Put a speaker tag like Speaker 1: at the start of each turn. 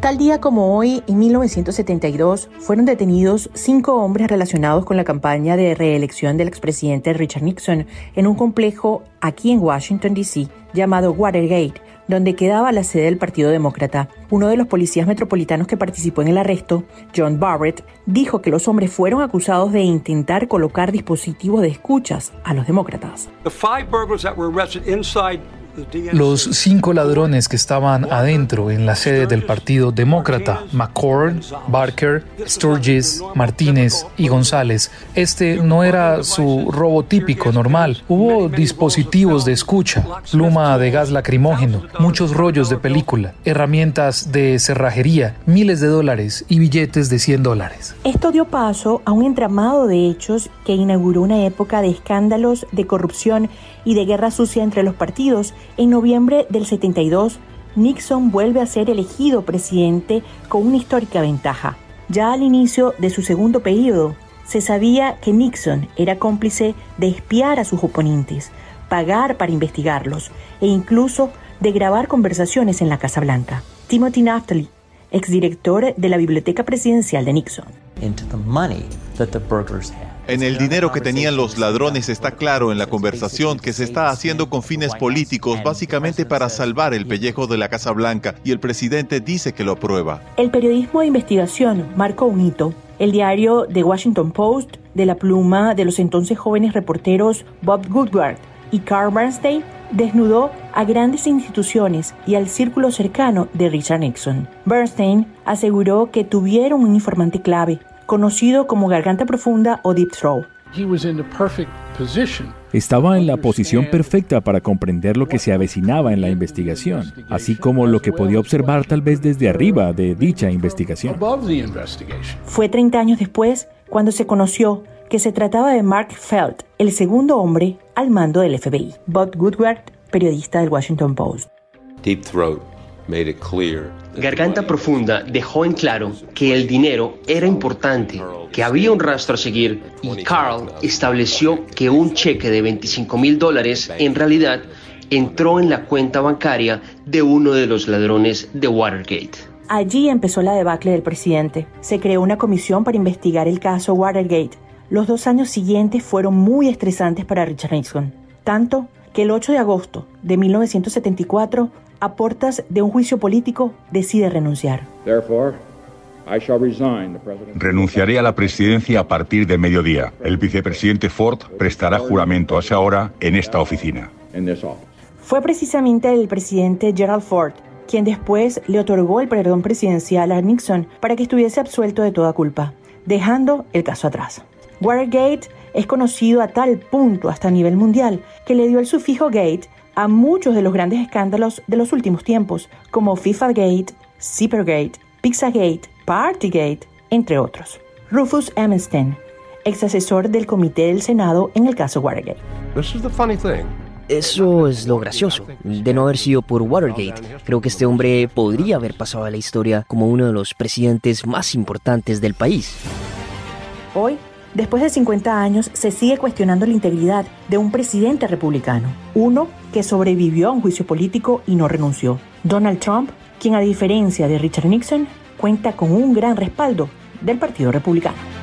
Speaker 1: Tal día como hoy, en 1972, fueron detenidos cinco hombres relacionados con la campaña de reelección del expresidente Richard Nixon en un complejo aquí en Washington, D.C., llamado Watergate, donde quedaba la sede del Partido Demócrata. Uno de los policías metropolitanos que participó en el arresto, John Barrett, dijo que los hombres fueron acusados de intentar colocar dispositivos de escuchas a los demócratas.
Speaker 2: Los cinco ladrones que estaban adentro en la sede del Partido Demócrata, McCord, Barker, Sturgis, Martínez y González, este no era su robo típico normal. Hubo dispositivos de escucha, pluma de gas lacrimógeno, muchos rollos de película, herramientas de cerrajería, miles de dólares y billetes de 100 dólares.
Speaker 1: Esto dio paso a un entramado de hechos que inauguró una época de escándalos, de corrupción y de guerra sucia entre los partidos en noviembre del 72, Nixon vuelve a ser elegido presidente con una histórica ventaja. Ya al inicio de su segundo periodo, se sabía que Nixon era cómplice de espiar a sus oponentes, pagar para investigarlos e incluso de grabar conversaciones en la Casa Blanca. Timothy Naftali, exdirector de la Biblioteca Presidencial de Nixon.
Speaker 3: En el dinero que tenían los ladrones está claro en la conversación que se está haciendo con fines políticos, básicamente para salvar el pellejo de la Casa Blanca, y el presidente dice que lo aprueba.
Speaker 1: El periodismo de investigación marcó un hito. El diario The Washington Post, de la pluma de los entonces jóvenes reporteros Bob Woodward y Carl Bernstein, desnudó a grandes instituciones y al círculo cercano de Richard Nixon. Bernstein aseguró que tuvieron un informante clave, conocido como garganta profunda o deep throat.
Speaker 4: Estaba en la posición perfecta para comprender lo que se avecinaba en la investigación, así como lo que podía observar tal vez desde arriba de dicha investigación.
Speaker 1: Fue 30 años después cuando se conoció que se trataba de Mark Felt, el segundo hombre al mando del FBI. Bob Woodward, periodista del Washington Post.
Speaker 5: Deep Throat
Speaker 6: Garganta Profunda dejó en claro que el dinero era importante, que había un rastro a seguir y Carl estableció que un cheque de 25 mil dólares en realidad entró en la cuenta bancaria de uno de los ladrones de Watergate.
Speaker 1: Allí empezó la debacle del presidente. Se creó una comisión para investigar el caso Watergate. Los dos años siguientes fueron muy estresantes para Richard Nixon, tanto que el 8 de agosto de 1974 a portas de un juicio político, decide renunciar.
Speaker 7: Renunciaré a la presidencia a partir de mediodía. El vicepresidente Ford prestará juramento a esa hora en esta oficina.
Speaker 1: Fue precisamente el presidente Gerald Ford quien después le otorgó el perdón presidencial a Nixon para que estuviese absuelto de toda culpa, dejando el caso atrás. Watergate es conocido a tal punto hasta a nivel mundial que le dio el sufijo gate a muchos de los grandes escándalos de los últimos tiempos, como FIFA Gate, Zippergate, Pizzagate, Partygate, entre otros. Rufus Emerstein, ex asesor del Comité del Senado en el caso Watergate.
Speaker 8: Eso es lo gracioso. De no haber sido por Watergate, creo que este hombre podría haber pasado a la historia como uno de los presidentes más importantes del país.
Speaker 1: Hoy, Después de 50 años, se sigue cuestionando la integridad de un presidente republicano, uno que sobrevivió a un juicio político y no renunció. Donald Trump, quien a diferencia de Richard Nixon, cuenta con un gran respaldo del Partido Republicano.